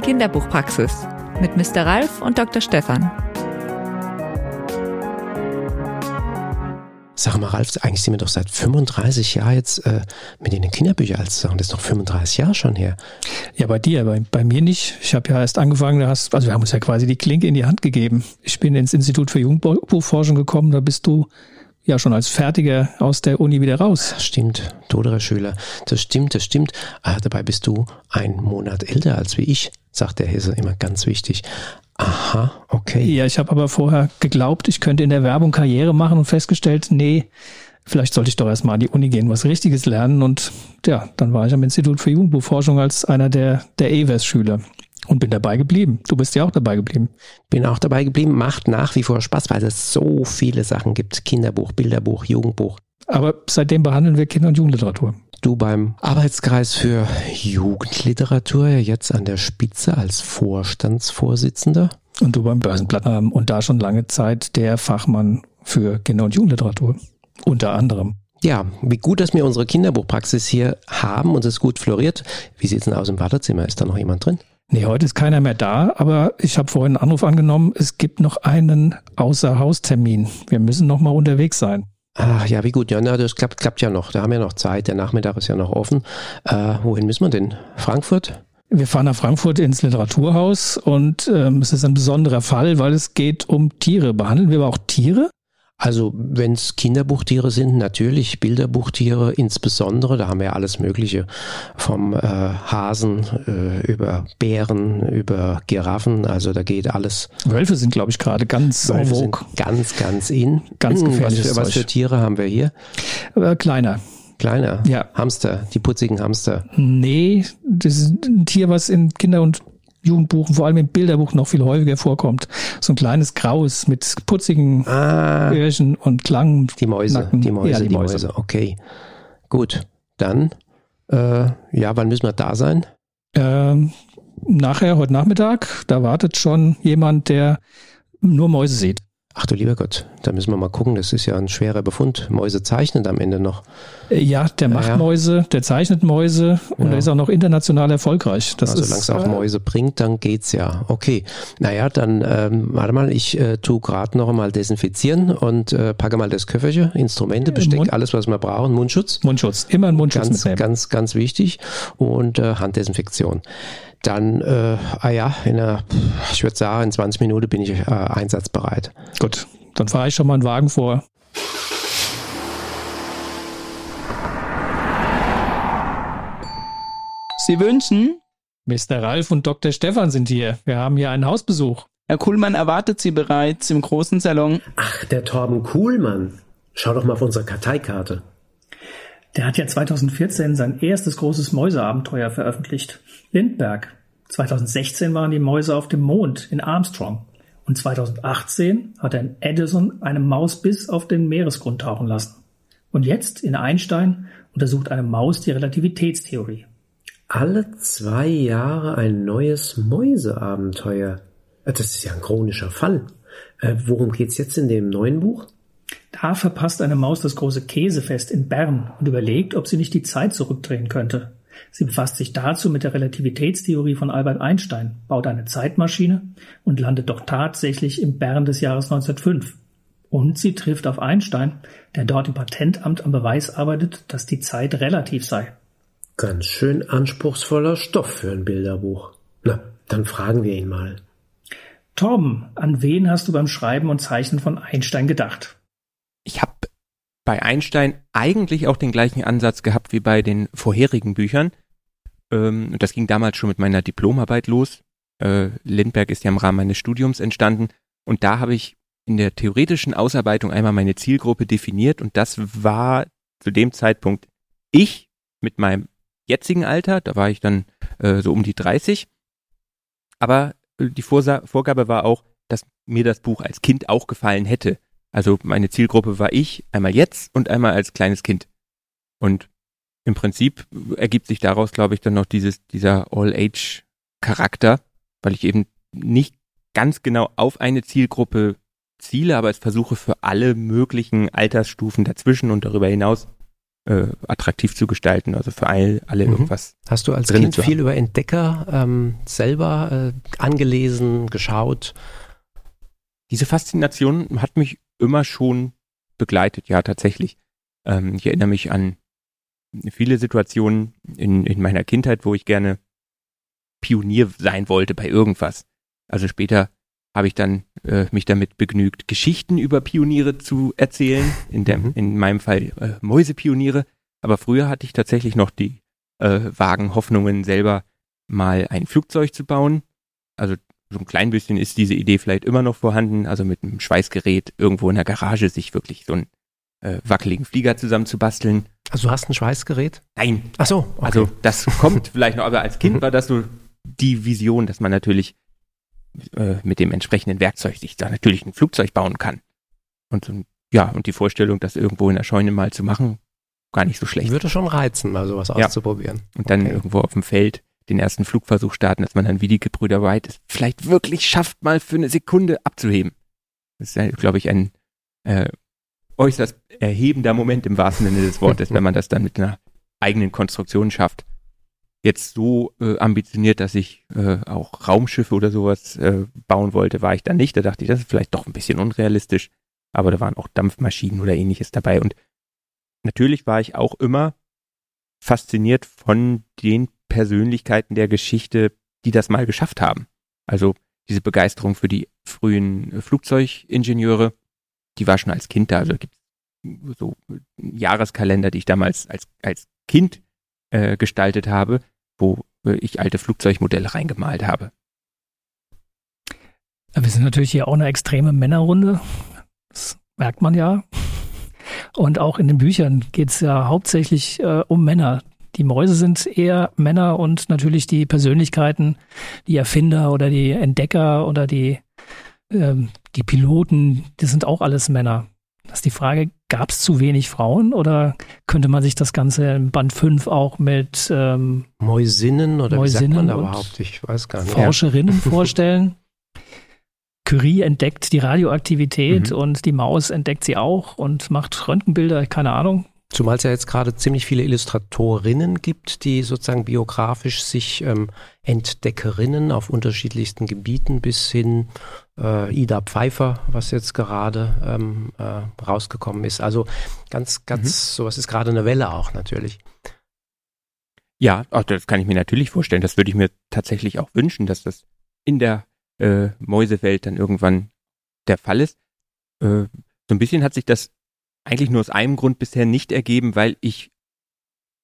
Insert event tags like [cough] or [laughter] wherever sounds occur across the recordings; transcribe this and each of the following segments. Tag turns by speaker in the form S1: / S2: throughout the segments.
S1: die Kinderbuchpraxis mit Mr. Ralf und Dr. Stefan.
S2: Sag mal, Ralf, eigentlich sind wir doch seit 35 Jahren jetzt äh, mit den Kinderbüchern als zusammen. Das ist doch 35 Jahre schon her.
S3: Ja, bei dir, bei, bei mir nicht. Ich habe ja erst angefangen, da hast, also wir haben uns ja quasi die Klinke in die Hand gegeben. Ich bin ins Institut für Jugendbuchforschung gekommen, da bist du ja schon als Fertiger aus der Uni wieder raus.
S2: Das stimmt, Doderer Schüler. Das stimmt, das stimmt. Ah, dabei bist du einen Monat älter als wie ich, sagt der Hesse immer ganz wichtig. Aha, okay.
S3: Ja, ich habe aber vorher geglaubt, ich könnte in der Werbung Karriere machen und festgestellt, nee, vielleicht sollte ich doch erstmal an die Uni gehen, was Richtiges lernen. Und ja, dann war ich am Institut für Jugendbuchforschung als einer der, der EWES-Schüler und bin dabei geblieben. Du bist ja auch dabei geblieben.
S2: Bin auch dabei geblieben, macht nach wie vor Spaß, weil es so viele Sachen gibt. Kinderbuch, Bilderbuch, Jugendbuch.
S3: Aber seitdem behandeln wir Kinder- und Jugendliteratur.
S2: Du beim Arbeitskreis für Jugendliteratur, jetzt an der Spitze als Vorstandsvorsitzender.
S3: Und du beim Börsenblatt ähm, und da schon lange Zeit der Fachmann für Kinder- und Jugendliteratur. Unter anderem.
S2: Ja, wie gut, dass wir unsere Kinderbuchpraxis hier haben und es gut floriert. Wie sieht's denn aus im Wartezimmer? Ist da noch jemand drin?
S3: Nee, heute ist keiner mehr da, aber ich habe vorhin einen Anruf angenommen, es gibt noch einen Außerhaustermin. Wir müssen noch mal unterwegs sein.
S2: Ach ja, wie gut. Ja, na, das klappt, klappt ja noch. Da haben wir noch Zeit. Der Nachmittag ist ja noch offen. Äh, wohin müssen wir denn? Frankfurt?
S3: Wir fahren nach Frankfurt ins Literaturhaus und ähm, es ist ein besonderer Fall, weil es geht um Tiere. Behandeln wir aber auch Tiere?
S2: Also wenn es Kinderbuchtiere sind, natürlich Bilderbuchtiere insbesondere, da haben wir ja alles Mögliche vom äh, Hasen äh, über Bären, über Giraffen, also da geht alles.
S3: Wölfe sind, glaube ich, gerade ganz
S2: Wölfe sind ganz, ganz in.
S3: Ganz gefährliches
S2: was, für, was für Tiere haben wir hier?
S3: Äh, kleiner.
S2: Kleiner?
S3: Ja.
S2: Hamster, die putzigen Hamster.
S3: Nee, das ist ein Tier, was in Kinder- und Jugendbuchen, vor allem im Bilderbuch noch viel häufiger vorkommt. So ein kleines Graues mit putzigen
S2: Ah,
S3: Öhrchen und Klang.
S2: die Mäuse,
S3: Nacken.
S2: die Mäuse,
S3: Ja,
S2: die,
S3: die
S2: Mäuse.
S3: Mäuse.
S2: Okay, gut. Dann, äh, ja, wann müssen wir da sein?
S3: Ähm, nachher, heute Nachmittag, da wartet schon jemand, der nur Mäuse sieht.
S2: Ach du lieber Gott, da müssen wir mal gucken. Das ist ja ein schwerer Befund. Mäuse zeichnen am Ende noch.
S3: Äh, Ja, der macht. Mäuse, der zeichnet Mäuse und
S2: Ja.
S3: er ist auch noch international erfolgreich. Das
S2: also solange es auch
S3: äh,
S2: Mäuse bringt, dann geht's ja. Okay. Naja, dann ähm, warte mal, ich äh, tu gerade noch einmal desinfizieren und äh, packe mal das Köfferchen, Instrumente, Besteck,
S3: Mund-
S2: alles, was wir brauchen, Mundschutz.
S3: Mundschutz, immer einen Mundschutz
S2: Ganz,
S3: mitnehmen.
S2: ganz, ganz wichtig. Und äh, Handdesinfektion. Dann, äh, ah ja, in einer, ich würde sagen, in 20 Minuten bin ich äh, einsatzbereit.
S3: Gut, dann fahre ich schon mal einen Wagen vor.
S4: Sie wünschen?
S3: Mr. Ralf und Dr. Stefan sind hier. Wir haben hier einen Hausbesuch.
S4: Herr Kuhlmann erwartet Sie bereits im großen Salon.
S5: Ach, der Torben Kuhlmann. Schau doch mal auf unsere Karteikarte.
S6: Der hat ja 2014 sein erstes großes Mäuseabenteuer veröffentlicht. Lindbergh. 2016 waren die Mäuse auf dem Mond in Armstrong. Und 2018 hat er in Edison eine Maus bis auf den Meeresgrund tauchen lassen. Und jetzt in Einstein untersucht eine Maus die Relativitätstheorie.
S5: Alle zwei Jahre ein neues Mäuseabenteuer. Äh, Das ist ja ein chronischer Fall. Äh, worum geht's jetzt in dem neuen Buch?
S6: Da verpasst eine Maus das große Käsefest in Bern und überlegt, ob sie nicht die Zeit zurückdrehen könnte. Sie befasst sich dazu mit der Relativitätstheorie von Albert Einstein, baut eine Zeitmaschine und landet doch tatsächlich im Bern des Jahres 1905. Und sie trifft auf Einstein, der dort im Patentamt am Beweis arbeitet, dass die Zeit relativ sei.
S5: Ganz schön anspruchsvoller Stoff für ein Bilderbuch. Na, dann fragen wir ihn mal.
S6: Torben, an wen hast du beim Schreiben und Zeichnen von Einstein gedacht?
S7: ich habe bei Einstein eigentlich auch den gleichen Ansatz gehabt wie bei den vorherigen Büchern. Ähm, das ging damals schon mit meiner Diplomarbeit los. Äh, Lindbergh ist ja im Rahmen meines Studiums entstanden. Und da habe ich in der theoretischen Ausarbeitung einmal meine Zielgruppe definiert. Und das war zu dem Zeitpunkt ich mit meinem jetzigen Alter. Da war ich dann äh, so um die 30. Aber äh, die Vorsa Vorgabe war auch, dass mir das Buch als Kind auch gefallen hätte. Also meine Zielgruppe war ich, einmal jetzt und einmal als kleines Kind. Und im Prinzip ergibt sich daraus, glaube ich, dann noch dieses, dieser All-Age-Charakter, weil ich eben nicht ganz genau auf eine Zielgruppe ziele, aber es versuche für alle möglichen Altersstufen dazwischen und darüber hinaus äh, attraktiv zu gestalten, also für all, alle
S2: Mhm.
S7: irgendwas.
S2: Hast du als Kind viel über Entdecker ähm, selber äh, angelesen, geschaut?
S7: Diese Faszination hat mich immer schon begleitet, ja, tatsächlich. Ähm, ich erinnere mich an viele Situationen in, in meiner Kindheit, wo ich gerne Pionier sein wollte bei irgendwas. Also später habe ich dann äh, mich damit begnügt, Geschichten über Pioniere zu erzählen, in, dem,
S2: Mhm.
S7: in meinem Fall äh, Mäusepioniere. Aber früher hatte ich tatsächlich noch die äh, vagen Hoffnungen, selber mal ein Flugzeug zu bauen. Also so ein klein bisschen ist diese Idee vielleicht immer noch vorhanden, also mit einem Schweißgerät irgendwo in der Garage sich wirklich so einen äh, wackeligen Flieger zusammenzubasteln.
S2: Also du hast ein Schweißgerät?
S7: Nein,
S2: Ach so, okay.
S7: also das kommt [laughs] vielleicht noch, aber als Kind
S2: Mhm.
S7: war das so die Vision, dass man natürlich äh, mit dem entsprechenden Werkzeug sich da natürlich ein Flugzeug bauen kann. Und so, ja, und die Vorstellung, das irgendwo in der Scheune mal zu machen, gar nicht so schlecht.
S2: würde schon reizen, mal sowas
S7: Ja.
S2: auszuprobieren.
S7: Und dann
S2: Okay.
S7: irgendwo auf dem Feld den ersten Flugversuch starten, dass man dann wie die Gebrüder Wright es vielleicht wirklich schafft, mal für eine Sekunde abzuheben. Das ist, glaube ich, ein äh, äußerst erhebender Moment im wahrsten Sinne des Wortes, [laughs] wenn man das dann mit einer eigenen Konstruktion schafft. Jetzt so äh, ambitioniert, dass ich äh, auch Raumschiffe oder sowas äh, bauen wollte, war ich dann nicht. Da dachte ich, das ist vielleicht doch ein bisschen unrealistisch. Aber da waren auch Dampfmaschinen oder ähnliches dabei. Und natürlich war ich auch immer fasziniert von den Persönlichkeiten der Geschichte, die das mal geschafft haben. Also diese Begeisterung für die frühen Flugzeugingenieure, die war schon als Kind da. Also gibt so Jahreskalender, die ich damals als, als Kind äh, gestaltet habe, wo äh, ich alte Flugzeugmodelle reingemalt habe.
S3: Wir sind natürlich hier auch eine extreme Männerrunde. Das merkt man ja. Und auch in den Büchern geht es ja hauptsächlich äh, um Männer. Die Mäuse sind eher Männer und natürlich die Persönlichkeiten, die Erfinder oder die Entdecker oder die, ähm, die Piloten, das sind auch alles Männer. Das ist die Frage, gab es zu wenig Frauen oder könnte man sich das Ganze im Band 5 auch mit ähm,
S2: Mäusinnen oder wie sagt man
S3: Mäusinnen
S2: da überhaupt? Ich weiß gar nicht.
S3: Forscherinnen [laughs] vorstellen. Curie entdeckt die Radioaktivität
S7: Mhm.
S3: und die Maus entdeckt sie auch und macht Röntgenbilder, keine Ahnung.
S2: Zumal es ja jetzt gerade ziemlich viele Illustratorinnen gibt, die sozusagen biografisch sich ähm, Entdeckerinnen auf unterschiedlichsten Gebieten bis hin äh, Ida Pfeiffer, was jetzt gerade ähm, äh, rausgekommen ist. Also ganz, ganz, sowas ist gerade eine Welle auch natürlich.
S7: Ja, das kann ich mir natürlich vorstellen. Das würde ich mir tatsächlich auch wünschen, dass das in der äh, Mäusewelt dann irgendwann der Fall ist. Äh, so ein bisschen hat sich das eigentlich nur aus einem Grund bisher nicht ergeben, weil ich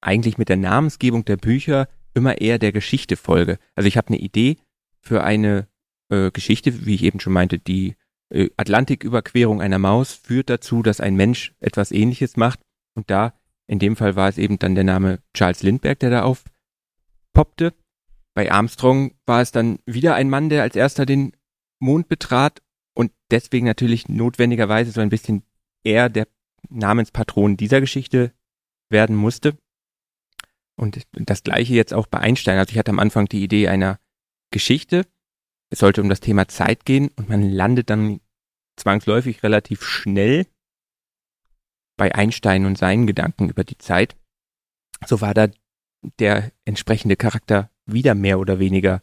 S7: eigentlich mit der Namensgebung der Bücher immer eher der Geschichte folge. Also ich habe eine Idee für eine äh, Geschichte, wie ich eben schon meinte, die äh, Atlantiküberquerung einer Maus führt dazu, dass ein Mensch etwas ähnliches macht. Und da, in dem Fall war es eben dann der Name Charles Lindbergh, der da aufpoppte. Bei Armstrong war es dann wieder ein Mann, der als erster den Mond betrat und deswegen natürlich notwendigerweise so ein bisschen eher der Namenspatron dieser Geschichte werden musste. Und das gleiche jetzt auch bei Einstein. Also ich hatte am Anfang die Idee einer Geschichte. Es sollte um das Thema Zeit gehen und man landet dann zwangsläufig relativ schnell bei Einstein und seinen Gedanken über die Zeit. So war da der entsprechende Charakter wieder mehr oder weniger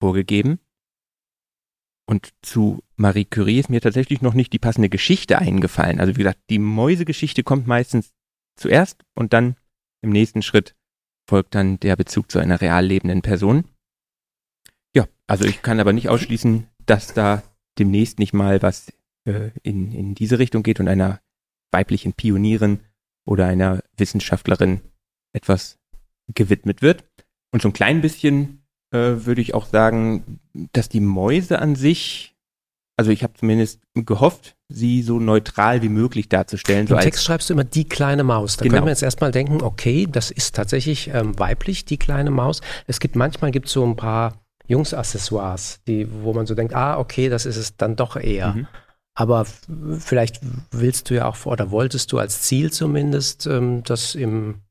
S7: vorgegeben. Und zu Marie Curie ist mir tatsächlich noch nicht die passende Geschichte eingefallen. Also wie gesagt, die Mäusegeschichte kommt meistens zuerst und dann im nächsten Schritt folgt dann der Bezug zu einer real lebenden Person. Ja, also ich kann aber nicht ausschließen, dass da demnächst nicht mal was äh, in, in diese Richtung geht und einer weiblichen Pionierin oder einer Wissenschaftlerin etwas gewidmet wird. Und so ein klein bisschen äh, würde ich auch sagen, dass die Mäuse an sich, also ich habe zumindest gehofft, sie so neutral wie möglich darzustellen. So
S2: Im
S7: als,
S2: Text schreibst du immer die kleine Maus. Da
S7: Genau.
S2: können wir jetzt erstmal denken, okay, das ist tatsächlich ähm, weiblich, die kleine Maus. Es gibt manchmal gibt so ein paar Jungsaccessoires, die, wo man so denkt, ah, okay, das ist es dann doch eher.
S7: Mhm.
S2: Aber vielleicht willst du ja auch oder wolltest du als Ziel zumindest ähm, das im,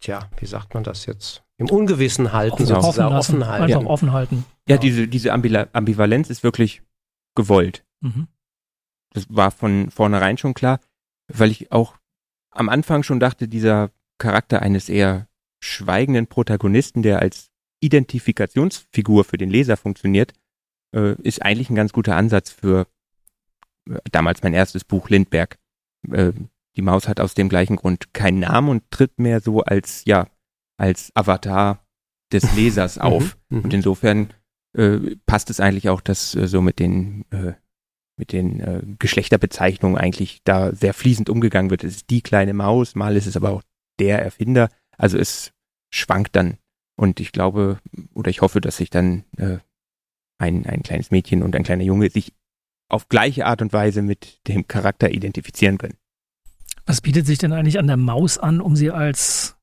S2: tja, wie sagt man das jetzt? Im Ungewissen halten,
S7: Offen-
S2: sozusagen
S3: lassen,
S2: offen halten.
S3: Einfach
S7: Ja.
S3: offen halten.
S7: ja, diese, diese Ambila- Ambivalenz ist wirklich gewollt.
S3: Mhm.
S7: Das war von vornherein schon klar, weil ich auch am Anfang schon dachte, dieser Charakter eines eher schweigenden Protagonisten, der als Identifikationsfigur für den Leser funktioniert, äh, ist eigentlich ein ganz guter Ansatz für äh, damals mein erstes Buch Lindberg. Äh, die Maus hat aus dem gleichen Grund keinen Namen und tritt mehr so als, ja, als Avatar des [laughs] Lesers auf.
S2: Mhm, mhm.
S7: Und insofern äh, passt es eigentlich auch, dass äh, so mit den äh, mit den äh, Geschlechterbezeichnungen eigentlich da sehr fließend umgegangen wird. Es ist die kleine Maus, mal ist es aber auch der Erfinder. Also es schwankt dann. Und ich glaube oder ich hoffe, dass sich dann äh, ein, ein kleines Mädchen und ein kleiner Junge sich auf gleiche Art und Weise mit dem Charakter identifizieren können.
S6: Was bietet sich denn eigentlich an der Maus an, um sie als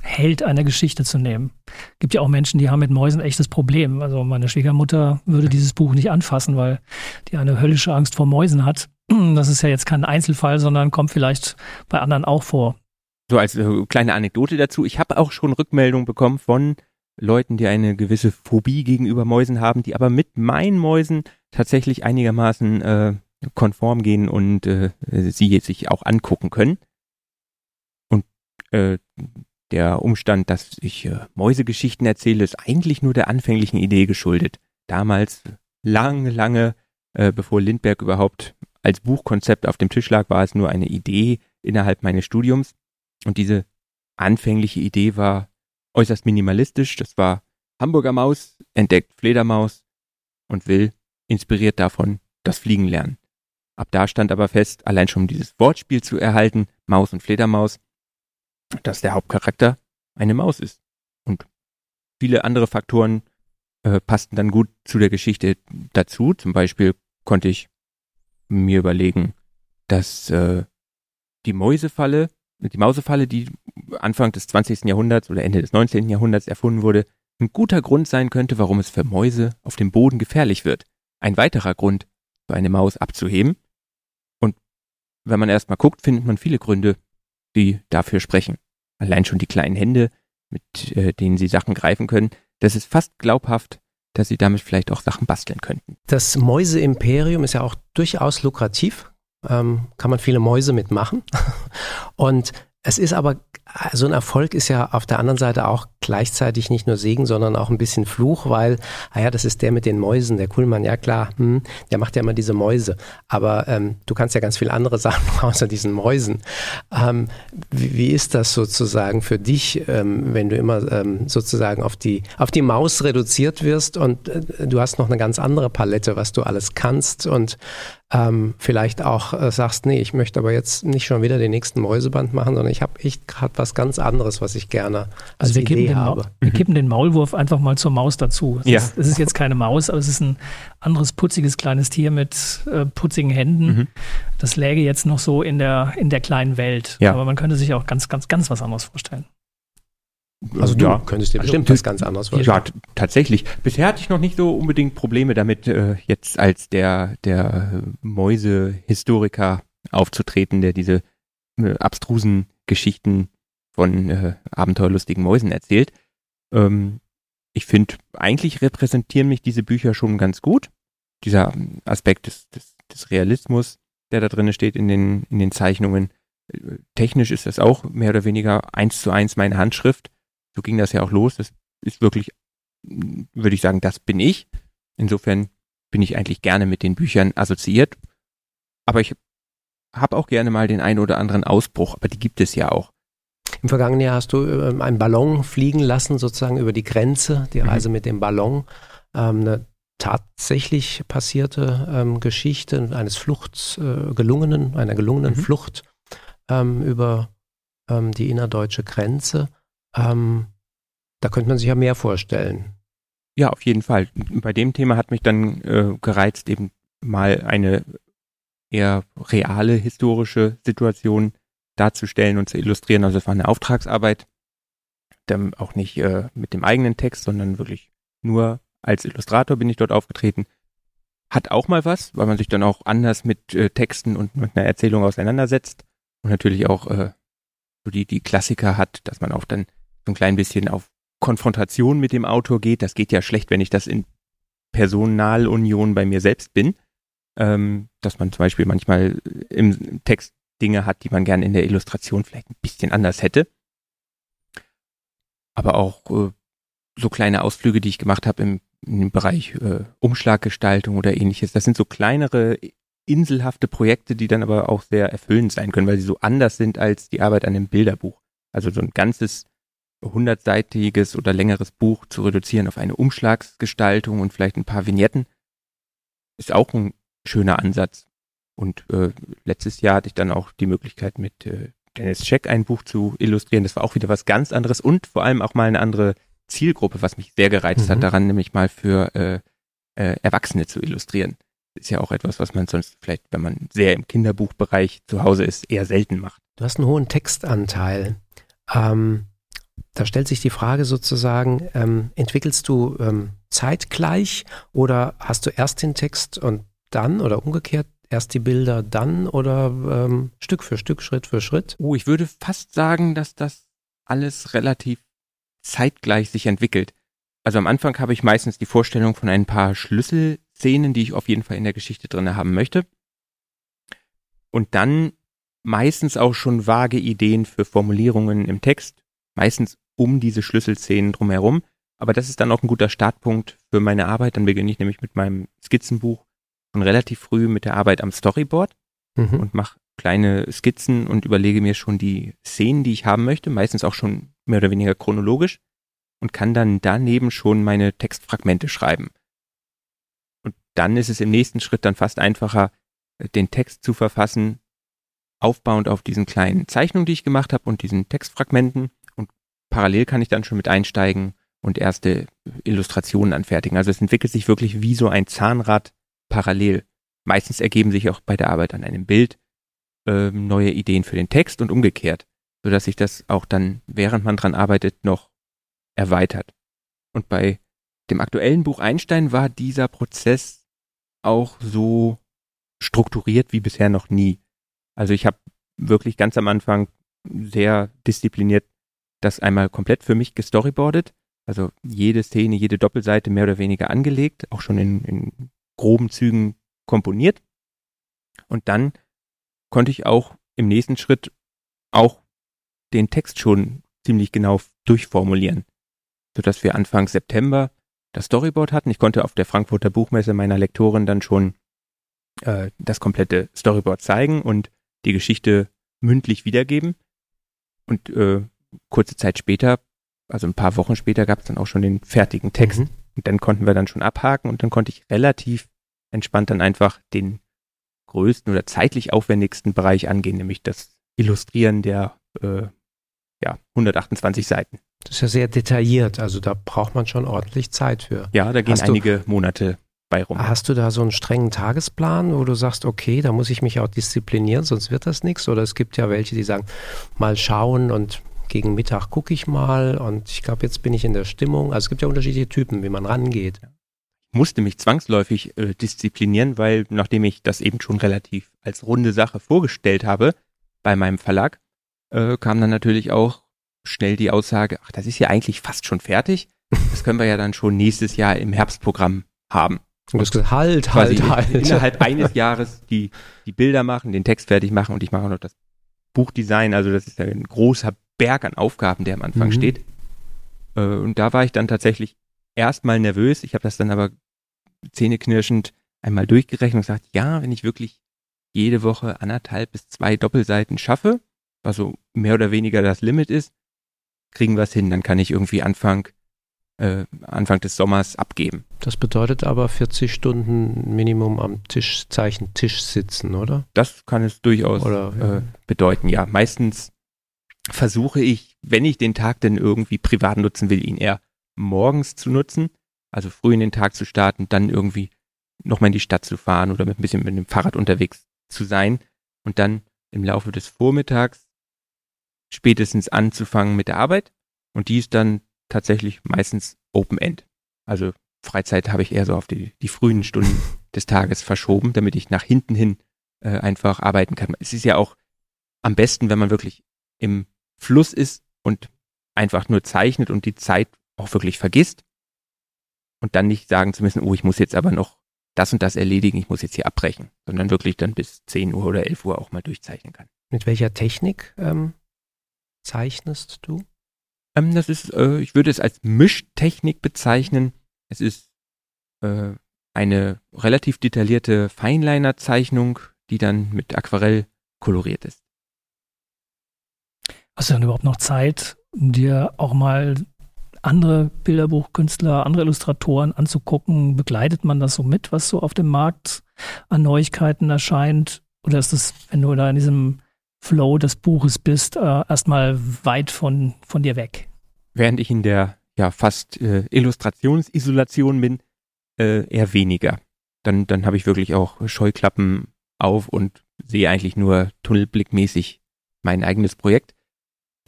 S6: Held einer Geschichte zu nehmen? Gibt ja auch Menschen, die haben mit Mäusen echtes Problem. Also meine Schwiegermutter würde dieses Buch nicht anfassen, weil die eine höllische Angst vor Mäusen hat. [clears throat] Das ist ja jetzt kein Einzelfall, sondern kommt vielleicht bei anderen auch vor.
S7: So als äh, kleine Anekdote dazu, ich habe auch schon Rückmeldungen bekommen von Leuten, die eine gewisse Phobie gegenüber Mäusen haben, die aber mit meinen Mäusen tatsächlich einigermaßen äh, konform gehen und äh, sie sich auch angucken können. Und äh, der Umstand, dass ich äh, Mäusegeschichten erzähle, ist eigentlich nur der anfänglichen Idee geschuldet. Damals, lange, lange, äh, bevor Lindberg überhaupt als Buchkonzept auf dem Tisch lag, war es nur eine Idee innerhalb meines Studiums. Und diese anfängliche Idee war äußerst minimalistisch. Das war Hamburger Maus, entdeckt Fledermaus und will, inspiriert davon, das Fliegen lernen. Ab da stand aber fest, allein schon um dieses Wortspiel zu erhalten, Maus und Fledermaus, dass der Hauptcharakter eine Maus ist. Und viele andere Faktoren äh, passten dann gut zu der Geschichte dazu. Zum Beispiel konnte ich mir überlegen, dass äh, die Mäusefalle, die Mausefalle, die Anfang des 20. Jahrhunderts oder Ende des 19. Jahrhunderts erfunden wurde, ein guter Grund sein könnte, warum es für Mäuse auf dem Boden gefährlich wird. Ein weiterer Grund, für eine Maus abzuheben. Wenn man erstmal guckt, findet man viele Gründe, die dafür sprechen. Allein schon die kleinen Hände, mit äh, denen sie Sachen greifen können, das ist fast glaubhaft, dass sie damit vielleicht auch Sachen basteln könnten.
S2: Das Mäuseimperium ist ja auch durchaus lukrativ. Ähm, kann man viele Mäuse mitmachen. [laughs] Und es ist aber, so ein Erfolg ist ja auf der anderen Seite auch gleichzeitig nicht nur Segen, sondern auch ein bisschen Fluch, weil, ah ja, das ist der mit den Mäusen, der Kuhlmann, ja klar, hm, der macht ja immer diese Mäuse. Aber ähm, du kannst ja ganz viele andere [laughs] Sachen außer diesen Mäusen. Ähm, wie, wie, ist das sozusagen für dich, ähm, wenn du immer ähm, sozusagen auf die, auf die Maus reduziert wirst und äh, du hast noch eine ganz andere Palette, was du alles kannst und ähm, vielleicht auch äh, sagst, nee, ich möchte aber jetzt nicht schon wieder den nächsten Mäuseband machen, sondern ich habe echt gerade was ganz anderes, was ich gerne als
S6: also wir
S2: Idee habe.
S6: wir kippen den Maulwurf einfach mal zur Maus dazu. Es,
S7: Ja.
S6: ist, es ist jetzt keine Maus, aber es ist ein anderes putziges kleines Tier mit äh, putzigen Händen.
S7: Mhm.
S6: Das läge jetzt noch so in der, in der kleinen Welt.
S7: Ja.
S6: Aber man könnte sich auch ganz, ganz, ganz was anderes vorstellen.
S2: Also du
S7: ja.
S2: könntest dir
S7: Also,
S2: bestimmt was ganz anderes vorstellen.
S7: Ja, tatsächlich. Bisher hatte ich noch nicht so unbedingt Probleme damit, äh, jetzt als der, der Mäusehistoriker aufzutreten, der diese äh, abstrusen Geschichten von äh, abenteuerlustigen Mäusen erzählt. Ähm, ich finde, eigentlich repräsentieren mich diese Bücher schon ganz gut. Dieser ähm, Aspekt des, des, des Realismus, der da drin steht in den, in den Zeichnungen. Äh, Technisch ist das auch mehr oder weniger eins zu eins meine Handschrift. So ging das ja auch los. Das ist wirklich, würde ich sagen, das bin ich. Insofern bin ich eigentlich gerne mit den Büchern assoziiert. Aber ich habe auch gerne mal den einen oder anderen Ausbruch, aber die gibt es ja auch.
S2: Im vergangenen Jahr hast du ähm, einen Ballon fliegen lassen, sozusagen über die Grenze, die
S7: Mhm.
S2: Reise mit dem Ballon. Ähm, eine tatsächlich passierte ähm, Geschichte eines Fluchts, äh, gelungenen, einer gelungenen
S7: Mhm.
S2: Flucht ähm, über ähm, die innerdeutsche Grenze. Ähm, da könnte man sich ja mehr vorstellen.
S7: Ja, auf jeden Fall. Bei dem Thema hat mich dann äh, gereizt, eben mal eine eher reale historische Situation darzustellen und zu illustrieren. Also es war eine Auftragsarbeit, dann auch nicht äh, mit dem eigenen Text, sondern wirklich nur als Illustrator bin ich dort aufgetreten. Hat auch mal was, weil man sich dann auch anders mit äh, Texten und mit einer Erzählung auseinandersetzt und natürlich auch äh, so die, die Klassiker hat, dass man auch dann so ein klein bisschen auf Konfrontation mit dem Autor geht. Das geht ja schlecht, wenn ich das in Personalunion bei mir selbst bin. Ähm, dass man zum Beispiel manchmal im Text Dinge hat, die man gerne in der Illustration vielleicht ein bisschen anders hätte. Aber auch äh, so kleine Ausflüge, die ich gemacht habe im, im Bereich äh, Umschlaggestaltung oder ähnliches. Das sind so kleinere inselhafte Projekte, die dann aber auch sehr erfüllend sein können, weil sie so anders sind als die Arbeit an dem Bilderbuch. Also so ein ganzes hundertseitiges oder längeres Buch zu reduzieren auf eine Umschlagsgestaltung und vielleicht ein paar Vignetten, ist auch ein schöner Ansatz. Und äh, letztes Jahr hatte ich dann auch die Möglichkeit, mit äh, Dennis Scheck ein Buch zu illustrieren. Das war auch wieder was ganz anderes und vor allem auch mal eine andere Zielgruppe, was mich sehr gereizt mhm. hat, daran nämlich mal für äh, äh, Erwachsene zu illustrieren. ist ja auch etwas, was man sonst vielleicht, wenn man sehr im Kinderbuchbereich zu Hause ist, eher selten macht.
S2: Du hast einen hohen Textanteil. Ähm, da stellt sich die Frage sozusagen, ähm, entwickelst du ähm, zeitgleich oder hast du erst den Text und dann oder umgekehrt erst die Bilder, dann oder ähm, Stück für Stück, Schritt für Schritt?
S7: Oh, ich würde fast sagen, dass das alles relativ zeitgleich sich entwickelt. Also am Anfang habe ich meistens die Vorstellung von ein paar Schlüsselszenen, die ich auf jeden Fall in der Geschichte drinne haben möchte. Und dann meistens auch schon vage Ideen für Formulierungen im Text, meistens um diese Schlüsselszenen drumherum. Aber das ist dann auch ein guter Startpunkt für meine Arbeit. Dann beginne ich nämlich mit meinem Skizzenbuch schon relativ früh mit der Arbeit am Storyboard mhm. und mache kleine Skizzen und überlege mir schon die Szenen, die ich haben möchte, meistens auch schon mehr oder weniger chronologisch und kann dann daneben schon meine Textfragmente schreiben. Und dann ist es im nächsten Schritt dann fast einfacher, den Text zu verfassen, aufbauend auf diesen kleinen Zeichnungen, die ich gemacht habe und diesen Textfragmenten. Parallel kann ich dann schon mit einsteigen und erste Illustrationen anfertigen. Also es entwickelt sich wirklich wie so ein Zahnrad parallel. Meistens ergeben sich auch bei der Arbeit an einem Bild äh, neue Ideen für den Text und umgekehrt, sodass sich das auch dann, während man dran arbeitet, noch erweitert. Und bei dem aktuellen Buch Einstein war dieser Prozess auch so strukturiert wie bisher noch nie. Also ich habe wirklich ganz am Anfang sehr diszipliniert das einmal komplett für mich gestoryboardet, also jede Szene, jede Doppelseite mehr oder weniger angelegt, auch schon in, in groben Zügen komponiert. Und dann konnte ich auch im nächsten Schritt auch den Text schon ziemlich genau durchformulieren, sodass wir Anfang September das Storyboard hatten. Ich konnte auf der Frankfurter Buchmesse meiner Lektorin dann schon äh, das komplette Storyboard zeigen und die Geschichte mündlich wiedergeben. Und äh, kurze Zeit später, also ein paar Wochen später, gab es dann auch schon den fertigen Text. Mhm. Und dann konnten wir dann schon abhaken und dann konnte ich relativ entspannt dann einfach den größten oder zeitlich aufwendigsten Bereich angehen, nämlich das Illustrieren der äh, ja, 128 Seiten.
S2: Das ist ja sehr detailliert, also da braucht man schon ordentlich Zeit für.
S7: Ja, da gehen hast einige du, Monate bei rum.
S2: Hast du da so einen strengen Tagesplan, wo du sagst, okay, da muss ich mich auch disziplinieren, sonst wird das nichts? Oder es gibt ja welche, die sagen, mal schauen und gegen Mittag gucke ich mal und ich glaube, jetzt bin ich in der Stimmung. Also es gibt ja unterschiedliche Typen, wie man rangeht. Ja
S7: musste mich zwangsläufig äh, disziplinieren, weil nachdem ich das eben schon relativ als runde Sache vorgestellt habe bei meinem Verlag, äh, kam dann natürlich auch schnell die Aussage, ach, das ist ja eigentlich fast schon fertig. Das können wir ja dann schon nächstes Jahr im Herbstprogramm haben.
S2: Und du hast gesagt, halt, halt, halt.
S7: Innerhalb eines Jahres die, die Bilder machen, den Text fertig machen und ich mache noch das Buchdesign. Also das ist ja ein großer Berg an Aufgaben, der am Anfang mhm. steht. Äh, und da war ich dann tatsächlich erstmal nervös. Ich habe das dann aber zähneknirschend einmal durchgerechnet und gesagt, ja, wenn ich wirklich jede Woche anderthalb bis zwei Doppelseiten schaffe, was so mehr oder weniger das Limit ist, kriegen wir es hin. Dann kann ich irgendwie Anfang, äh, Anfang des Sommers abgeben.
S2: Das bedeutet aber 40 Stunden Minimum am Tischzeichen Tisch sitzen, oder?
S7: Das kann es durchaus oder, äh, bedeuten, ja. Meistens versuche ich, wenn ich den Tag denn irgendwie privat nutzen will, ihn eher morgens zu nutzen, also früh in den Tag zu starten, dann irgendwie nochmal in die Stadt zu fahren oder mit ein bisschen mit dem Fahrrad unterwegs zu sein und dann im Laufe des Vormittags spätestens anzufangen mit der Arbeit und die ist dann tatsächlich meistens Open End. Also Freizeit habe ich eher so auf die, die frühen Stunden [laughs] des Tages verschoben, damit ich nach hinten hin äh, einfach arbeiten kann. Es ist ja auch am besten, wenn man wirklich im Fluss ist und einfach nur zeichnet und die Zeit auch wirklich vergisst und dann nicht sagen zu müssen, oh, ich muss jetzt aber noch das und das erledigen, ich muss jetzt hier abbrechen, sondern wirklich dann bis 10 Uhr oder 11 Uhr auch mal durchzeichnen kann.
S2: Mit welcher Technik ähm, zeichnest du?
S7: Ähm, das ist, äh, ich würde es als Mischtechnik bezeichnen. Es ist äh, eine relativ detaillierte Feinliner-Zeichnung, die dann mit Aquarell koloriert ist.
S3: Hast du dann überhaupt noch Zeit, dir auch mal andere Bilderbuchkünstler, andere Illustratoren anzugucken? Begleitet man das so mit, was so auf dem Markt an Neuigkeiten erscheint? Oder ist das, wenn du da in diesem Flow des Buches bist, äh, erstmal weit von, von dir weg?
S7: Während ich in der ja fast äh, Illustrationsisolation bin, äh, eher weniger. Dann, dann habe ich wirklich auch Scheuklappen auf und sehe eigentlich nur tunnelblickmäßig mein eigenes Projekt.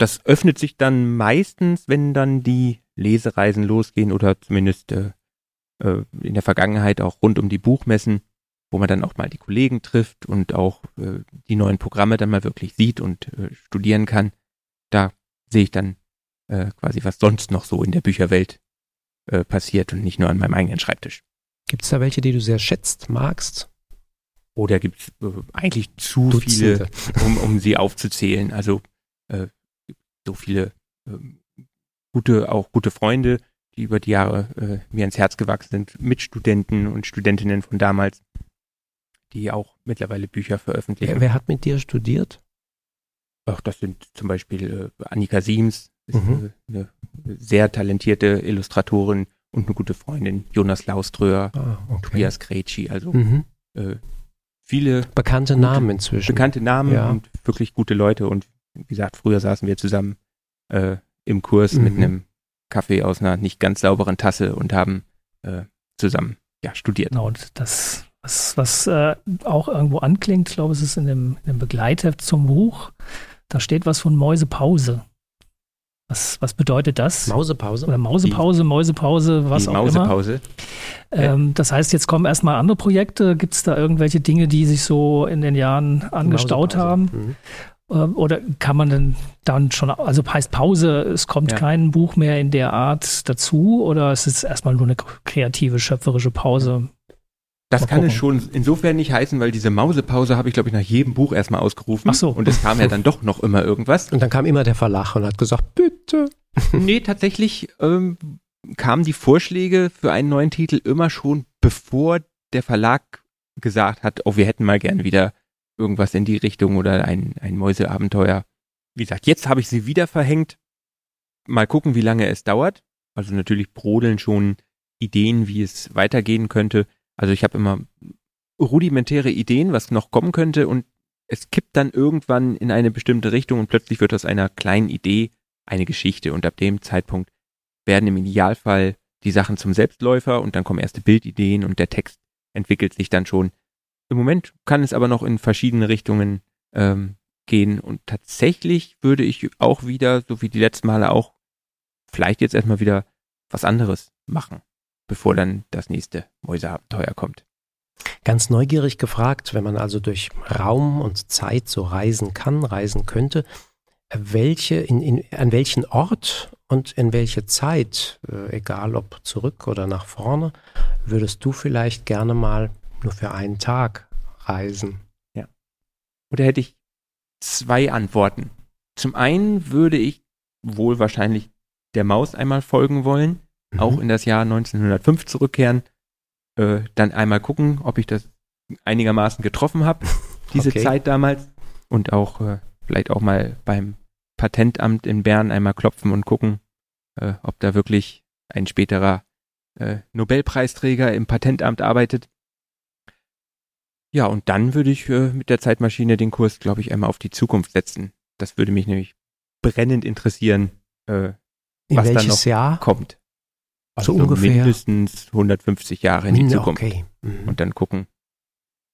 S7: Das öffnet sich dann meistens, wenn dann die Lesereisen losgehen oder zumindest äh, äh, in der Vergangenheit auch rund um die Buchmessen, wo man dann auch mal die Kollegen trifft und auch äh, die neuen Programme dann mal wirklich sieht und äh, studieren kann. Da sehe ich dann äh, quasi, was sonst noch so in der Bücherwelt äh, passiert und nicht nur an meinem eigenen Schreibtisch.
S2: Gibt es da welche, die du sehr schätzt, magst?
S7: Oder gibt es eigentlich zu
S2: Dutzende.
S7: viele, um, um sie aufzuzählen? Also äh, so viele ähm, gute, auch gute Freunde, die über die Jahre äh, mir ins Herz gewachsen sind, Mitstudenten und Studentinnen von damals, die auch mittlerweile Bücher veröffentlichen.
S2: Wer, wer hat mit dir studiert?
S7: Ach, das sind zum Beispiel äh, Annika Siems, ist
S2: Mhm.
S7: äh, eine sehr talentierte Illustratorin und eine gute Freundin, Jonas Lauströer,
S2: Ah, okay.
S7: Tobias Kretschi, also
S2: Mhm.
S7: äh, viele
S2: Bekannte
S7: Gute-
S2: Namen inzwischen.
S7: bekannte Namen
S2: Ja.
S7: und wirklich gute Leute. Und wie gesagt, früher saßen wir zusammen äh, im Kurs mit
S2: Mhm.
S7: einem Kaffee aus einer nicht ganz sauberen Tasse und haben äh, zusammen ja, studiert.
S3: Genau, und das, was, was äh, auch irgendwo anklingt, ich glaube, es ist in dem, in dem Begleitheft zum Buch, da steht was von Mäusepause. Was, was bedeutet das?
S2: Mausepause.
S3: Oder Mausepause, Mäusepause, was
S7: die
S3: auch immer.
S7: Mausepause.
S3: Ähm, das heißt, jetzt kommen erstmal andere Projekte. Gibt es da irgendwelche Dinge, die sich so in den Jahren angestaut haben?
S2: Mhm.
S3: Ähm, Oder kann man denn dann schon, also heißt Pause, es kommt
S7: Ja.
S3: kein Buch mehr in der Art dazu oder ist es erstmal nur eine kreative, schöpferische Pause?
S7: Das
S3: Mal
S7: kann es
S3: gucken.
S7: schon insofern nicht heißen, weil diese Mausepause habe ich, glaube ich, nach jedem Buch erstmal ausgerufen.
S3: Ach so.
S7: Und es kam ja dann doch noch immer irgendwas.
S2: Und dann kam immer der Verlag und hat gesagt, bitte. [laughs]
S7: nee, tatsächlich ähm, kamen die Vorschläge für einen neuen Titel immer schon, bevor der Verlag gesagt hat, oh, wir hätten mal gern wieder irgendwas in die Richtung oder ein, ein Mäuseabenteuer. Wie gesagt, jetzt habe ich sie wieder verhängt. Mal gucken, wie lange es dauert. Also natürlich brodeln schon Ideen, wie es weitergehen könnte. Also ich habe immer rudimentäre Ideen, was noch kommen könnte und es kippt dann irgendwann in eine bestimmte Richtung und plötzlich wird aus einer kleinen Idee eine Geschichte und ab dem Zeitpunkt werden im Idealfall die Sachen zum Selbstläufer und dann kommen erste Bildideen und der Text entwickelt sich dann schon. Im Moment kann es aber noch in verschiedene Richtungen ähm, gehen und tatsächlich würde ich auch wieder, so wie die letzten Male auch, vielleicht jetzt erstmal wieder was anderes machen, bevor dann das nächste Mäuseabenteuer kommt.
S2: Ganz neugierig gefragt, wenn man also durch Raum und Zeit so reisen kann, reisen könnte, welche, in, in, an welchen Ort und in welche Zeit, äh, egal ob zurück oder nach vorne, würdest du vielleicht gerne mal nur für einen Tag reisen?
S7: Und da hätte ich zwei Antworten. Zum einen würde ich wohl wahrscheinlich der Maus einmal folgen wollen,
S2: Mhm.
S7: auch in das Jahr 1905 zurückkehren, äh, dann einmal gucken, ob ich das einigermaßen getroffen habe, [laughs] diese
S2: Okay.
S7: Zeit damals und auch äh, vielleicht auch mal beim Patentamt in Bern einmal klopfen und gucken, äh, ob da wirklich ein späterer äh, Nobelpreisträger im Patentamt arbeitet. Ja, und dann würde ich äh, mit der Zeitmaschine den Kurs, glaube ich, einmal auf die Zukunft setzen. Das würde mich nämlich brennend interessieren, äh,
S2: In
S7: was dann noch
S2: Jahr?
S7: kommt.
S2: So
S7: Also
S2: ungefähr.
S7: mindestens 150 Jahre in die
S2: Hm,
S7: Zukunft.
S2: Okay. Mhm.
S7: Und dann gucken,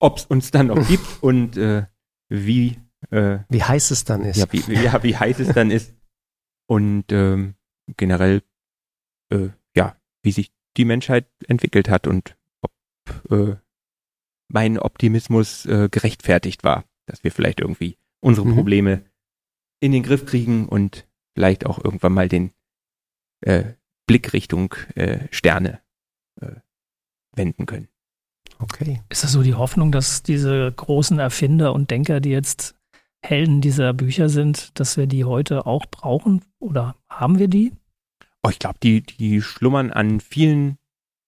S7: ob es uns dann noch gibt [laughs] und äh, wie, äh,
S2: Wie heiß es dann ist.
S7: ja, wie, wie- ja, wie heiß es dann ist. Und ähm, generell, äh, ja, wie sich die Menschheit entwickelt hat und ob äh, mein Optimismus äh, gerechtfertigt war, dass wir vielleicht irgendwie unsere
S2: Mhm.
S7: Probleme in den Griff kriegen und vielleicht auch irgendwann mal den äh, Blick Richtung äh, Sterne äh, wenden können.
S2: Okay.
S3: Ist das so die Hoffnung, dass diese großen Erfinder und Denker, die jetzt Helden dieser Bücher sind, dass wir die heute auch brauchen? Oder haben wir die?
S7: Oh, ich glaube, die, die schlummern an vielen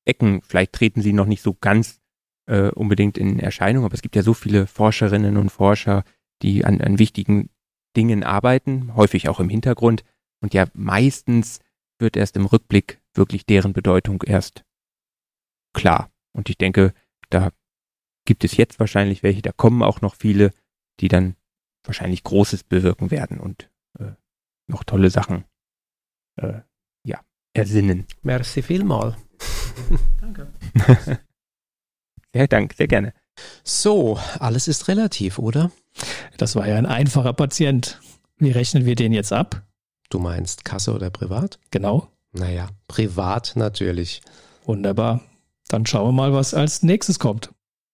S7: Ecken. Vielleicht treten sie noch nicht so ganz äh, unbedingt in Erscheinung, aber es gibt ja so viele Forscherinnen und Forscher, die an, an wichtigen Dingen arbeiten, häufig auch im Hintergrund. Und ja, meistens wird erst im Rückblick wirklich deren Bedeutung erst klar. Und ich denke, da gibt es jetzt wahrscheinlich welche, da kommen auch noch viele, die dann wahrscheinlich Großes bewirken werden und äh, noch tolle Sachen äh, ja, ersinnen.
S2: Merci vielmal. [laughs]
S6: Danke.
S7: Sehr Dank, sehr gerne.
S2: So, alles ist relativ, oder?
S3: Das war ja ein einfacher Patient. Wie rechnen wir den jetzt ab?
S2: Du meinst Kasse oder privat?
S3: Genau.
S2: Naja, privat natürlich.
S3: Wunderbar. Dann schauen wir mal, was als nächstes kommt.